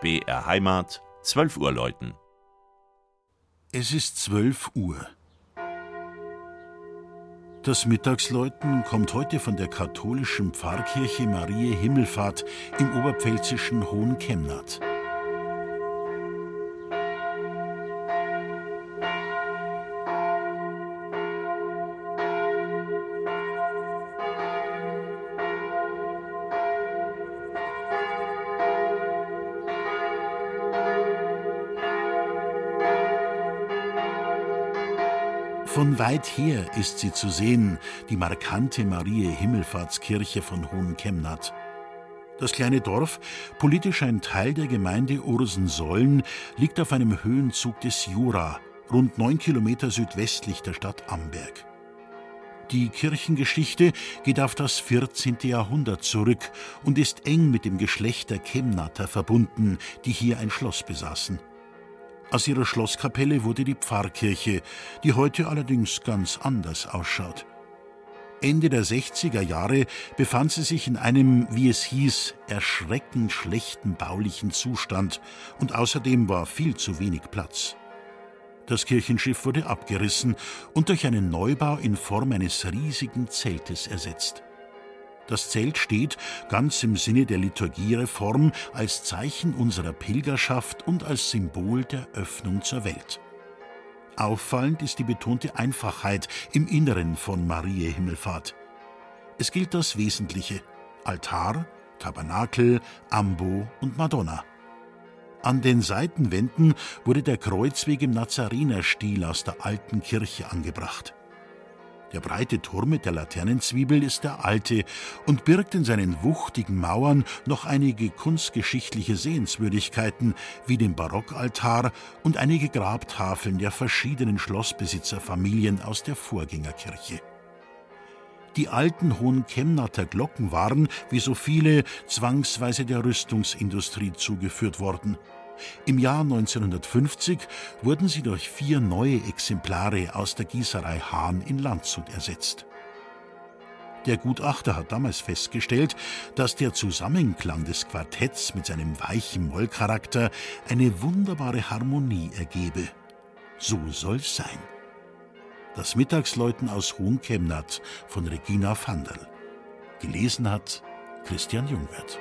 BR Heimat, 12 Uhr läuten. Es ist 12 Uhr. Das Mittagsläuten kommt heute von der katholischen Pfarrkirche Marie Himmelfahrt im oberpfälzischen Hohenkemnath. Von weit her ist sie zu sehen, die markante Marie Himmelfahrtskirche von Hohenkemnath. Das kleine Dorf, politisch ein Teil der Gemeinde Ursensollen, liegt auf einem Höhenzug des Jura, rund neun Kilometer südwestlich der Stadt Amberg. Die Kirchengeschichte geht auf das 14. Jahrhundert zurück und ist eng mit dem Geschlecht der Kemnater verbunden, die hier ein Schloss besaßen. Aus ihrer Schlosskapelle wurde die Pfarrkirche, die heute allerdings ganz anders ausschaut. Ende der 60er Jahre befand sie sich in einem, wie es hieß, erschreckend schlechten baulichen Zustand und außerdem war viel zu wenig Platz. Das Kirchenschiff wurde abgerissen und durch einen Neubau in Form eines riesigen Zeltes ersetzt. Das Zelt steht, ganz im Sinne der Liturgiereform, als Zeichen unserer Pilgerschaft und als Symbol der Öffnung zur Welt. Auffallend ist die betonte Einfachheit im Inneren von Marie Himmelfahrt. Es gilt das Wesentliche: Altar, Tabernakel, Ambo und Madonna. An den Seitenwänden wurde der Kreuzweg im Nazarenerstil aus der alten Kirche angebracht. Der breite Turm mit der Laternenzwiebel ist der alte und birgt in seinen wuchtigen Mauern noch einige kunstgeschichtliche Sehenswürdigkeiten wie den Barockaltar und einige Grabtafeln der verschiedenen Schlossbesitzerfamilien aus der Vorgängerkirche. Die alten hohen Chemnatter Glocken waren, wie so viele, zwangsweise der Rüstungsindustrie zugeführt worden. Im Jahr 1950 wurden sie durch vier neue Exemplare aus der Gießerei Hahn in Landshut ersetzt. Der Gutachter hat damals festgestellt, dass der Zusammenklang des Quartetts mit seinem weichen Mollcharakter eine wunderbare Harmonie ergebe. So soll's sein. Das Mittagsläuten aus Hohenkemnath von Regina Vanderl. Gelesen hat Christian Jungwirth.